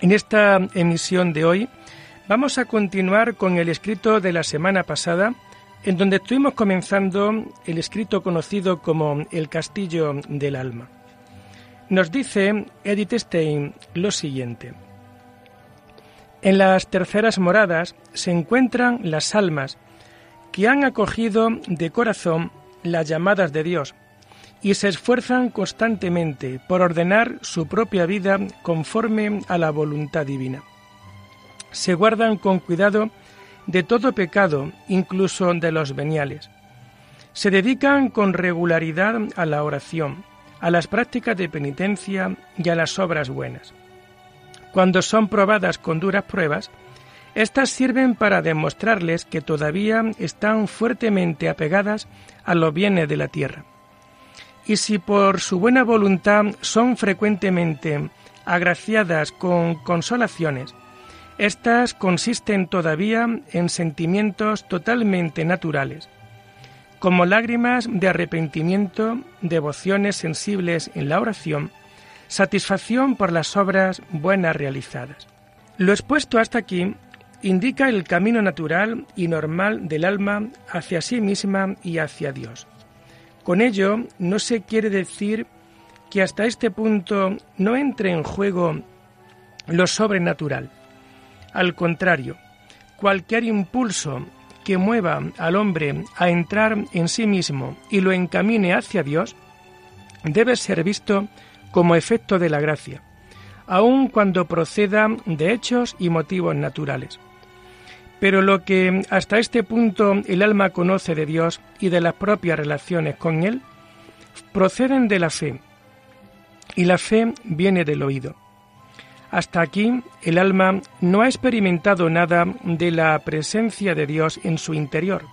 En esta emisión de hoy vamos a continuar con el escrito de la semana pasada, en donde estuvimos comenzando el escrito conocido como El Castillo del Alma. Nos dice Edith Stein lo siguiente. En las terceras moradas se encuentran las almas que han acogido de corazón las llamadas de Dios y se esfuerzan constantemente por ordenar su propia vida conforme a la voluntad divina. Se guardan con cuidado de todo pecado, incluso de los veniales. Se dedican con regularidad a la oración, a las prácticas de penitencia y a las obras buenas. Cuando son probadas con duras pruebas, estas sirven para demostrarles que todavía están fuertemente apegadas a los bienes de la tierra y si por su buena voluntad son frecuentemente agraciadas con consolaciones, estas consisten todavía en sentimientos totalmente naturales, como lágrimas de arrepentimiento, devociones sensibles en la oración, satisfacción por las obras buenas realizadas. Lo expuesto hasta aquí indica el camino natural y normal del alma hacia sí misma y hacia Dios. Con ello no se quiere decir que hasta este punto no entre en juego lo sobrenatural. Al contrario, cualquier impulso que mueva al hombre a entrar en sí mismo y lo encamine hacia Dios, debe ser visto como efecto de la gracia, aun cuando proceda de hechos y motivos naturales. Pero lo que hasta este punto el alma conoce de Dios y de las propias relaciones con Él, proceden de la fe, y la fe viene del oído. Hasta aquí el alma no ha experimentado nada de la presencia de Dios en su interior.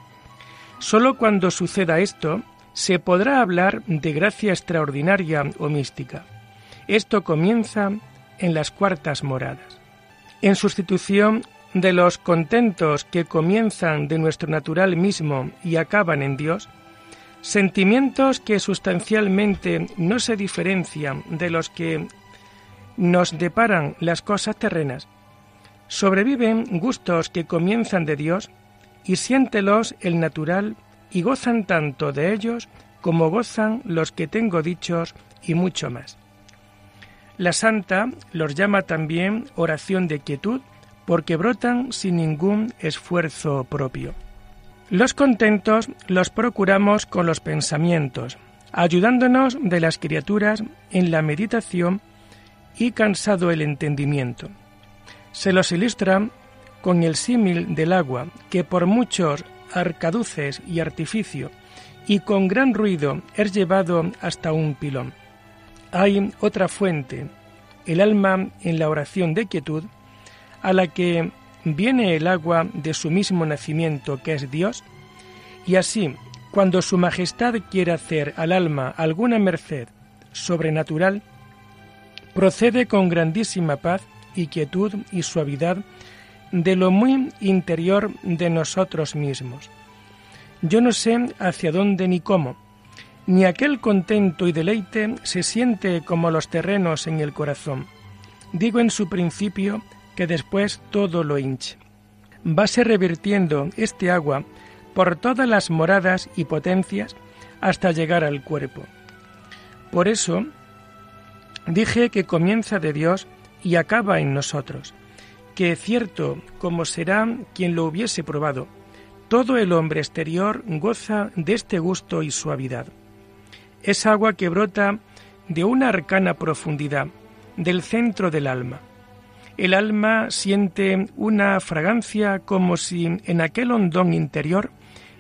Solo cuando suceda esto se podrá hablar de gracia extraordinaria o mística. Esto comienza en las cuartas moradas. En sustitución de los contentos que comienzan de nuestro natural mismo y acaban en Dios, sentimientos que sustancialmente no se diferencian de los que nos deparan las cosas terrenas, sobreviven gustos que comienzan de Dios y siéntelos el natural y gozan tanto de ellos como gozan los que tengo dichos y mucho más. La santa los llama también oración de quietud porque brotan sin ningún esfuerzo propio. Los contentos los procuramos con los pensamientos, ayudándonos de las criaturas en la meditación y cansado el entendimiento. Se los ilustra con el símil del agua, que por muchos arcaduces y artificio, y con gran ruido es llevado hasta un pilón. Hay otra fuente, el alma en la oración de quietud, a la que viene el agua de su mismo nacimiento, que es Dios, y así, cuando Su Majestad quiere hacer al alma alguna merced sobrenatural, procede con grandísima paz y quietud y suavidad de lo muy interior de nosotros mismos. Yo no sé hacia dónde ni cómo, ni aquel contento y deleite se siente como los terrenos en el corazón. Digo en su principio que después todo lo hinche. Vase revirtiendo este agua por todas las moradas y potencias hasta llegar al cuerpo. Por eso dije que comienza de Dios y acaba en nosotros, que cierto como será quien lo hubiese probado, todo el hombre exterior goza de este gusto y suavidad. Es agua que brota de una arcana profundidad, del centro del alma el alma siente una fragancia como si en aquel hondón interior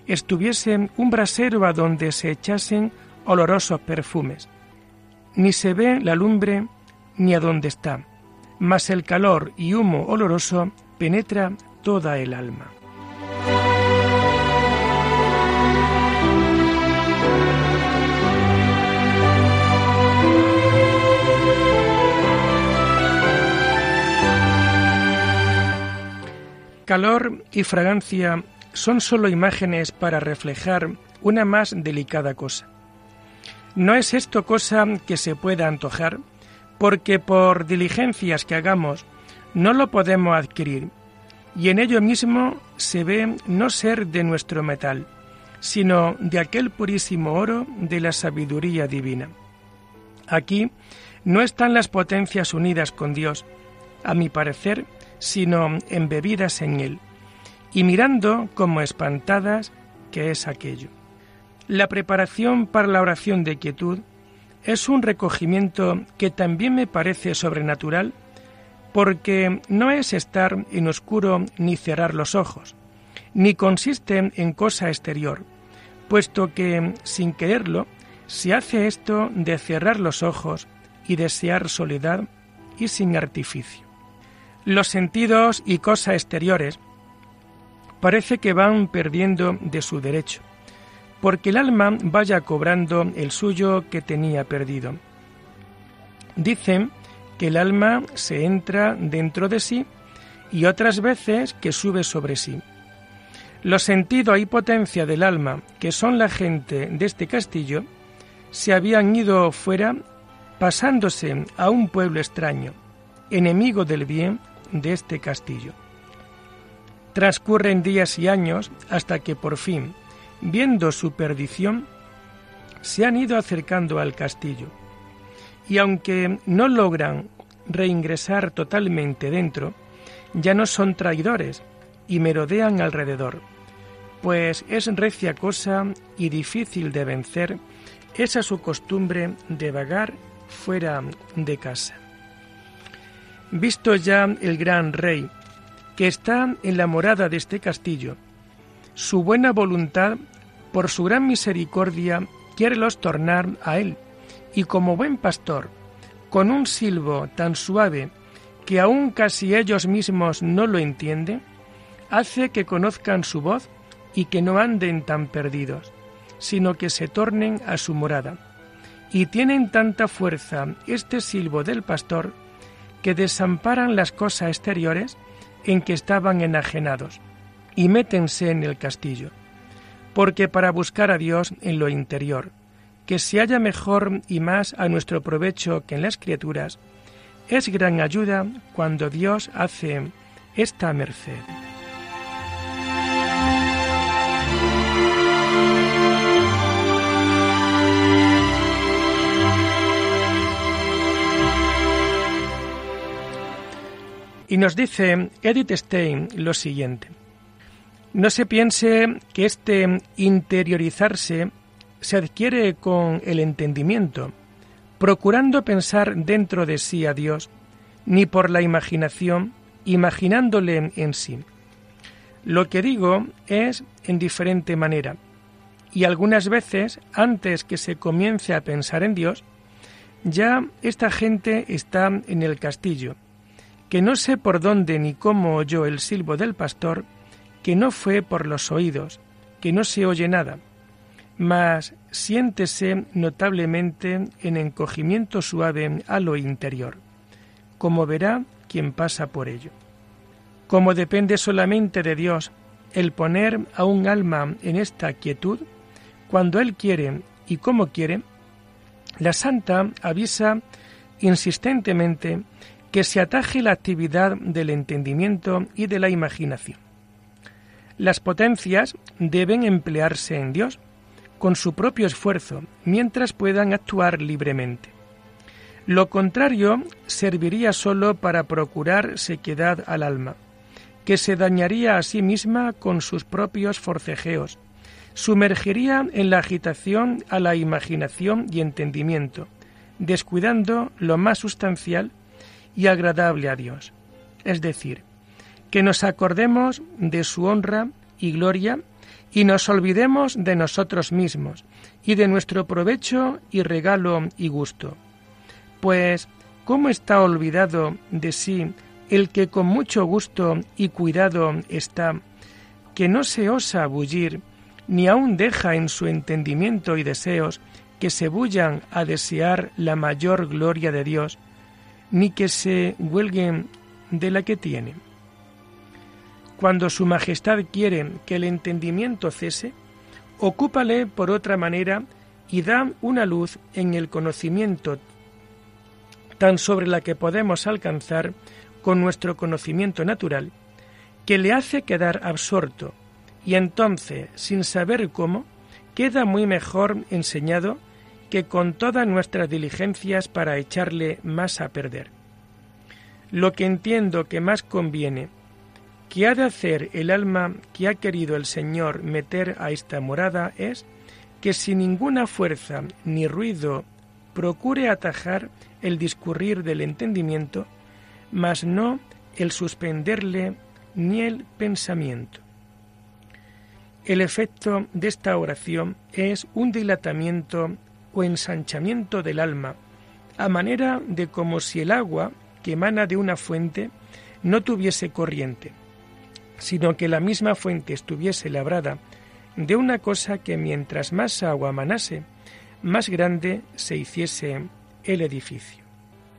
estuviese un brasero a donde se echasen olorosos perfumes. Ni se ve la lumbre ni a dónde está. mas el calor y humo oloroso penetra toda el alma. Calor y fragancia son sólo imágenes para reflejar una más delicada cosa. No es esto cosa que se pueda antojar, porque por diligencias que hagamos no lo podemos adquirir, y en ello mismo se ve no ser de nuestro metal, sino de aquel purísimo oro de la sabiduría divina. Aquí no están las potencias unidas con Dios, a mi parecer, sino embebidas en Él, y mirando como espantadas qué es aquello. La preparación para la oración de quietud es un recogimiento que también me parece sobrenatural porque no es estar en oscuro ni cerrar los ojos, ni consiste en cosa exterior, puesto que, sin quererlo, se hace esto de cerrar los ojos y desear soledad y sin artificio. Los sentidos y cosas exteriores parece que van perdiendo de su derecho, porque el alma vaya cobrando el suyo que tenía perdido. Dicen que el alma se entra dentro de sí y otras veces que sube sobre sí. Los sentidos y potencia del alma, que son la gente de este castillo, se habían ido fuera pasándose a un pueblo extraño, enemigo del bien de este castillo. Transcurren días y años hasta que por fin, viendo su perdición, se han ido acercando al castillo. Y aunque no logran reingresar totalmente dentro, ya no son traidores y merodean alrededor, pues es recia cosa y difícil de vencer esa su costumbre de vagar fuera de casa. Visto ya el gran rey que está en la morada de este castillo. Su buena voluntad, por su gran misericordia, quiere los tornar a él, y como buen pastor, con un silbo tan suave que aun casi ellos mismos no lo entienden, hace que conozcan su voz y que no anden tan perdidos, sino que se tornen a su morada. Y tienen tanta fuerza este silbo del pastor que desamparan las cosas exteriores en que estaban enajenados, y métense en el castillo, porque para buscar a Dios en lo interior, que se halla mejor y más a nuestro provecho que en las criaturas, es gran ayuda cuando Dios hace esta merced. Y nos dice Edith Stein lo siguiente. No se piense que este interiorizarse se adquiere con el entendimiento, procurando pensar dentro de sí a Dios, ni por la imaginación, imaginándole en sí. Lo que digo es en diferente manera, y algunas veces, antes que se comience a pensar en Dios, ya esta gente está en el castillo, que no sé por dónde ni cómo oyó el silbo del pastor, que no fue por los oídos, que no se oye nada, mas siéntese notablemente en encogimiento suave a lo interior, como verá quien pasa por ello. Como depende solamente de Dios el poner a un alma en esta quietud, cuando Él quiere y como quiere, la santa avisa insistentemente que se ataje la actividad del entendimiento y de la imaginación. Las potencias deben emplearse en Dios con su propio esfuerzo mientras puedan actuar libremente. Lo contrario serviría sólo para procurar sequedad al alma, que se dañaría a sí misma con sus propios forcejeos, sumergiría en la agitación a la imaginación y entendimiento, descuidando lo más sustancial y agradable a Dios. Es decir, que nos acordemos de su honra y gloria y nos olvidemos de nosotros mismos y de nuestro provecho y regalo y gusto. Pues ¿cómo está olvidado de sí el que con mucho gusto y cuidado está, que no se osa bullir, ni aun deja en su entendimiento y deseos que se bullan a desear la mayor gloria de Dios, ni que se huelguen de la que tienen? Cuando Su Majestad quiere que el entendimiento cese, ocúpale por otra manera y da una luz en el conocimiento tan sobre la que podemos alcanzar con nuestro conocimiento natural, que le hace quedar absorto, y entonces, sin saber cómo, queda muy mejor enseñado que con todas nuestras diligencias para echarle más a perder. Lo que entiendo que más conviene que ha de hacer el alma que ha querido el Señor meter a esta morada es que sin ninguna fuerza ni ruido procure atajar el discurrir del entendimiento, mas no el suspenderle ni el pensamiento. El efecto de esta oración es un dilatamiento o ensanchamiento del alma, a manera de como si el agua que emana de una fuente no tuviese corriente, sino que la misma fuente estuviese labrada de una cosa que mientras más agua manase, más grande se hiciese el edificio.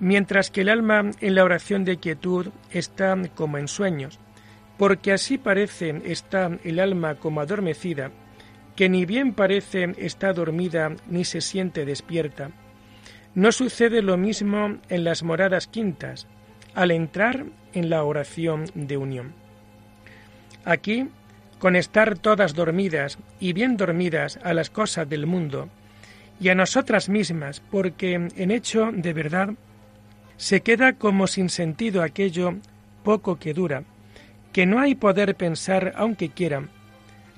Mientras que el alma en la oración de quietud está como en sueños, porque así parece está el alma como adormecida, que ni bien parece está dormida ni se siente despierta. No sucede lo mismo en las moradas quintas, al entrar en la oración de unión. Aquí, con estar todas dormidas y bien dormidas a las cosas del mundo, y a nosotras mismas, porque en hecho de verdad se queda como sin sentido aquello poco que dura, que no hay poder pensar aunque quieran.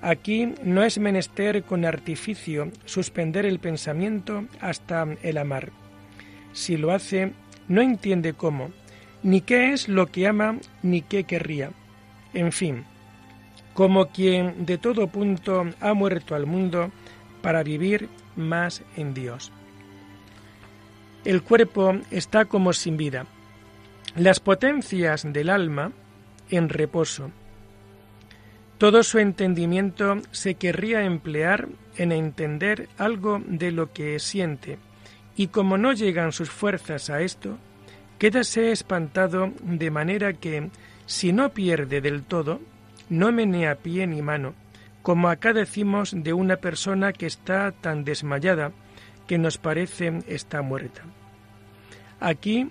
Aquí no es menester con artificio suspender el pensamiento hasta el amar. Si lo hace, no entiende cómo, ni qué es lo que ama, ni qué querría. En fin, como quien de todo punto ha muerto al mundo para vivir más en Dios. El cuerpo está como sin vida, las potencias del alma en reposo. Todo su entendimiento se querría emplear en entender algo de lo que siente, y como no llegan sus fuerzas a esto, quédase espantado de manera que, si no pierde del todo, no menea pie ni mano, como acá decimos de una persona que está tan desmayada que nos parece está muerta. Aquí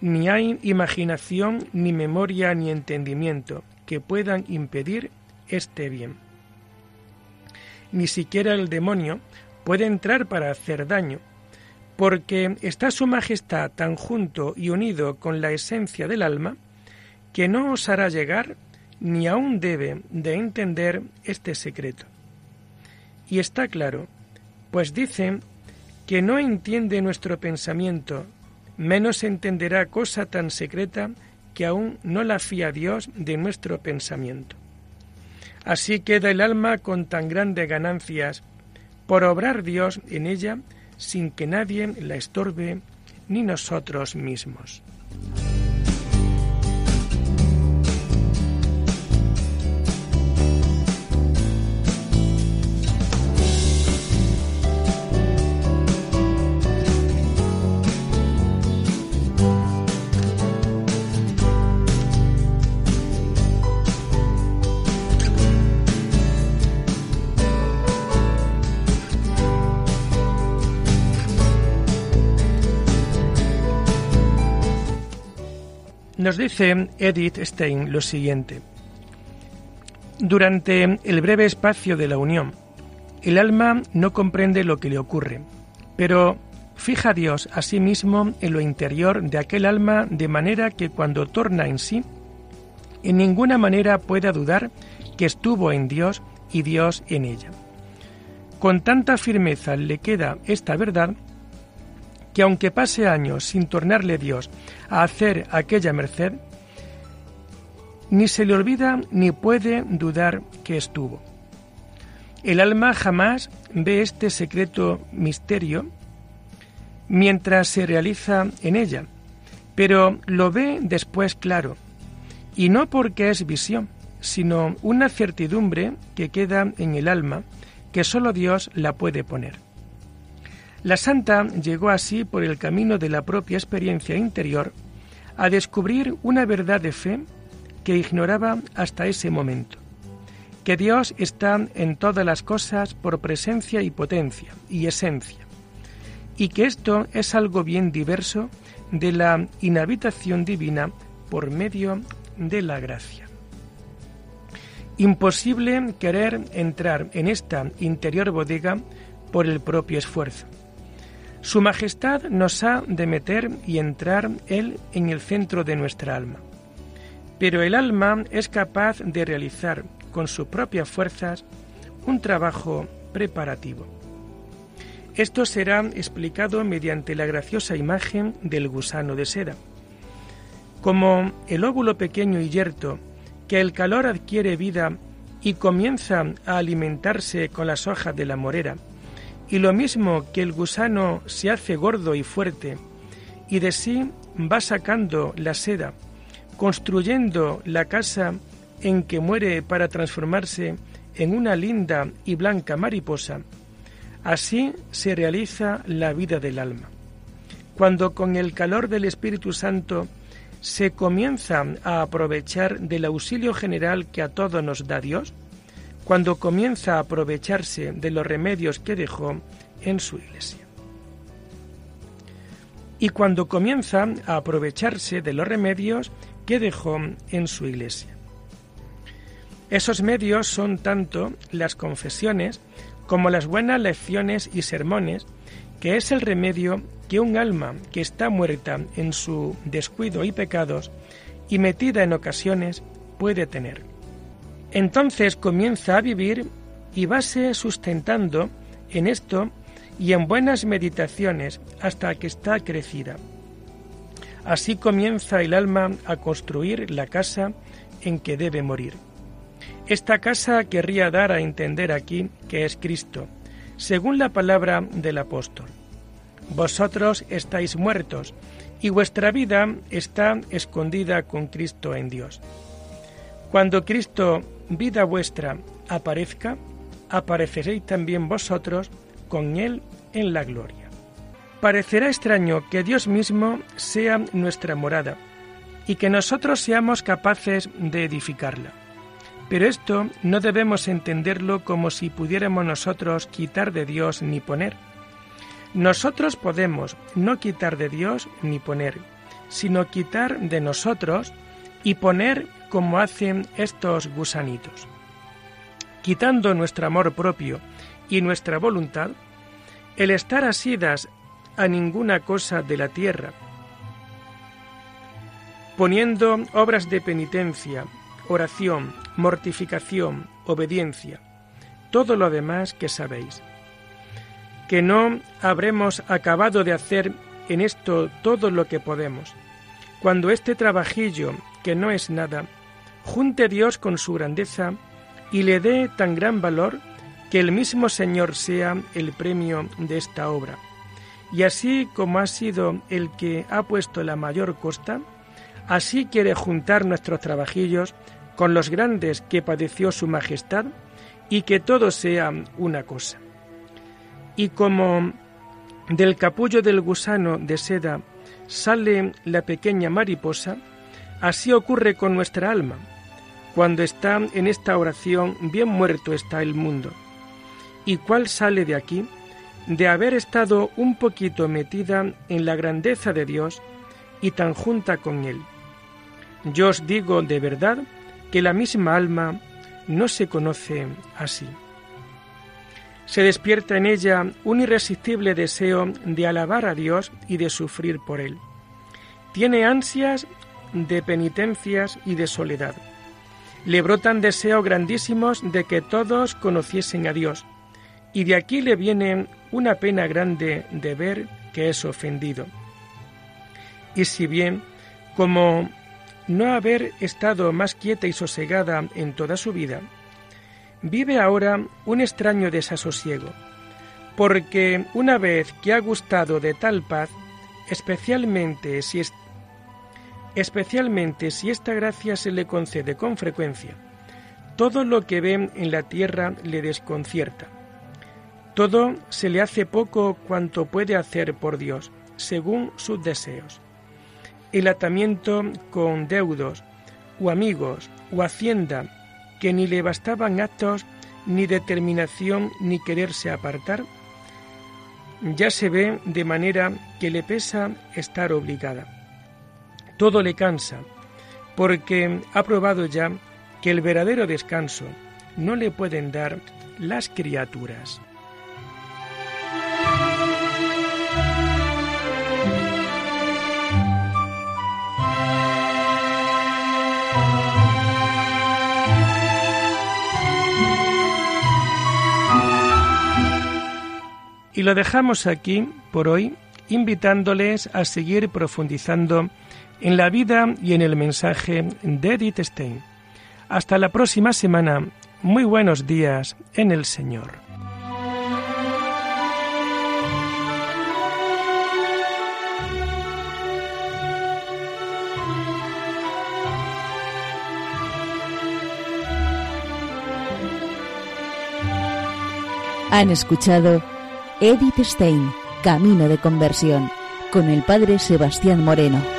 ni hay imaginación, ni memoria, ni entendimiento que puedan impedir este bien. Ni siquiera el demonio puede entrar para hacer daño, porque está su majestad tan junto y unido con la esencia del alma, que no osará llegar ni aún debe de entender este secreto. Y está claro, pues dice que no entiende nuestro pensamiento, menos entenderá cosa tan secreta que aún no la fía Dios de nuestro pensamiento. Así queda el alma con tan grandes ganancias por obrar Dios en ella sin que nadie la estorbe ni nosotros mismos. Nos dice Edith Stein lo siguiente. Durante el breve espacio de la unión, el alma no comprende lo que le ocurre, pero fija a Dios a sí mismo en lo interior de aquel alma de manera que cuando torna en sí, en ninguna manera pueda dudar que estuvo en Dios y Dios en ella. Con tanta firmeza le queda esta verdad que aunque pase años sin tornarle Dios a hacer aquella merced, ni se le olvida ni puede dudar que estuvo. El alma jamás ve este secreto misterio mientras se realiza en ella, pero lo ve después claro, y no porque es visión, sino una certidumbre que queda en el alma, que sólo Dios la puede poner. La santa llegó así por el camino de la propia experiencia interior a descubrir una verdad de fe que ignoraba hasta ese momento, que Dios está en todas las cosas por presencia y potencia y esencia, y que esto es algo bien diverso de la inhabitación divina por medio de la gracia. Imposible querer entrar en esta interior bodega por el propio esfuerzo. Su Majestad nos ha de meter y entrar Él en el centro de nuestra alma. Pero el alma es capaz de realizar con sus propias fuerzas un trabajo preparativo. Esto será explicado mediante la graciosa imagen del gusano de seda. Como el óvulo pequeño y yerto que el calor adquiere vida y comienza a alimentarse con las hojas de la morera, y lo mismo que el gusano se hace gordo y fuerte, y de sí va sacando la seda, construyendo la casa en que muere para transformarse en una linda y blanca mariposa, así se realiza la vida del alma. Cuando con el calor del Espíritu Santo se comienza a aprovechar del auxilio general que a todos nos da Dios, cuando comienza a aprovecharse de los remedios que dejó en su iglesia. Y cuando comienza a aprovecharse de los remedios que dejó en su iglesia. Esos medios son tanto las confesiones como las buenas lecciones y sermones, que es el remedio que un alma que está muerta en su descuido y pecados y metida en ocasiones puede tener. Entonces comienza a vivir y vase sustentando en esto y en buenas meditaciones hasta que está crecida. Así comienza el alma a construir la casa en que debe morir. Esta casa querría dar a entender aquí que es Cristo, según la palabra del apóstol. Vosotros estáis muertos y vuestra vida está escondida con Cristo en Dios. Cuando Cristo, vida vuestra, aparezca, apareceréis también vosotros con Él en la gloria. Parecerá extraño que Dios mismo sea nuestra morada y que nosotros seamos capaces de edificarla. Pero esto no debemos entenderlo como si pudiéramos nosotros quitar de Dios ni poner nosotros podemos no quitar de Dios ni poner, sino quitar de nosotros y poner como hacen estos gusanitos. Quitando nuestro amor propio y nuestra voluntad, el estar asidas a ninguna cosa de la tierra, poniendo obras de penitencia, oración, mortificación, obediencia, todo lo demás que sabéis que no habremos acabado de hacer en esto todo lo que podemos. Cuando este trabajillo, que no es nada, junte Dios con su grandeza y le dé tan gran valor que el mismo Señor sea el premio de esta obra. Y así como ha sido el que ha puesto la mayor costa, así quiere juntar nuestros trabajillos con los grandes que padeció su majestad y que todo sea una cosa. Y como del capullo del gusano de seda sale la pequeña mariposa, así ocurre con nuestra alma. Cuando está en esta oración, bien muerto está el mundo. ¿Y cuál sale de aquí? De haber estado un poquito metida en la grandeza de Dios y tan junta con Él. Yo os digo de verdad que la misma alma no se conoce así se despierta en ella un irresistible deseo de alabar a Dios y de sufrir por Él. Tiene ansias de penitencias y de soledad. Le brotan deseos grandísimos de que todos conociesen a Dios, y de aquí le viene una pena grande de ver que es ofendido. Y si bien, como no haber estado más quieta y sosegada en toda su vida, vive ahora un extraño desasosiego, porque una vez que ha gustado de tal paz, especialmente si, especialmente si esta gracia se le concede con frecuencia. Todo lo que ve en la tierra le desconcierta. Todo se le hace poco cuanto puede hacer por Dios, según sus deseos. El atamiento con deudos, o amigos, o hacienda, que ni le bastaban actos, ni determinación, ni quererse apartar, ya se ve de manera que le pesa estar obligada. Todo le cansa, porque ha probado ya que el verdadero descanso no le pueden dar las criaturas. Y lo dejamos aquí por hoy, invitándoles a seguir profundizando en la vida y en el mensaje de Edith Stein. Hasta la próxima semana. Muy buenos días en el Señor. Han escuchado Edith Stein, Camino de Conversión, con el Padre Sebastián Moreno.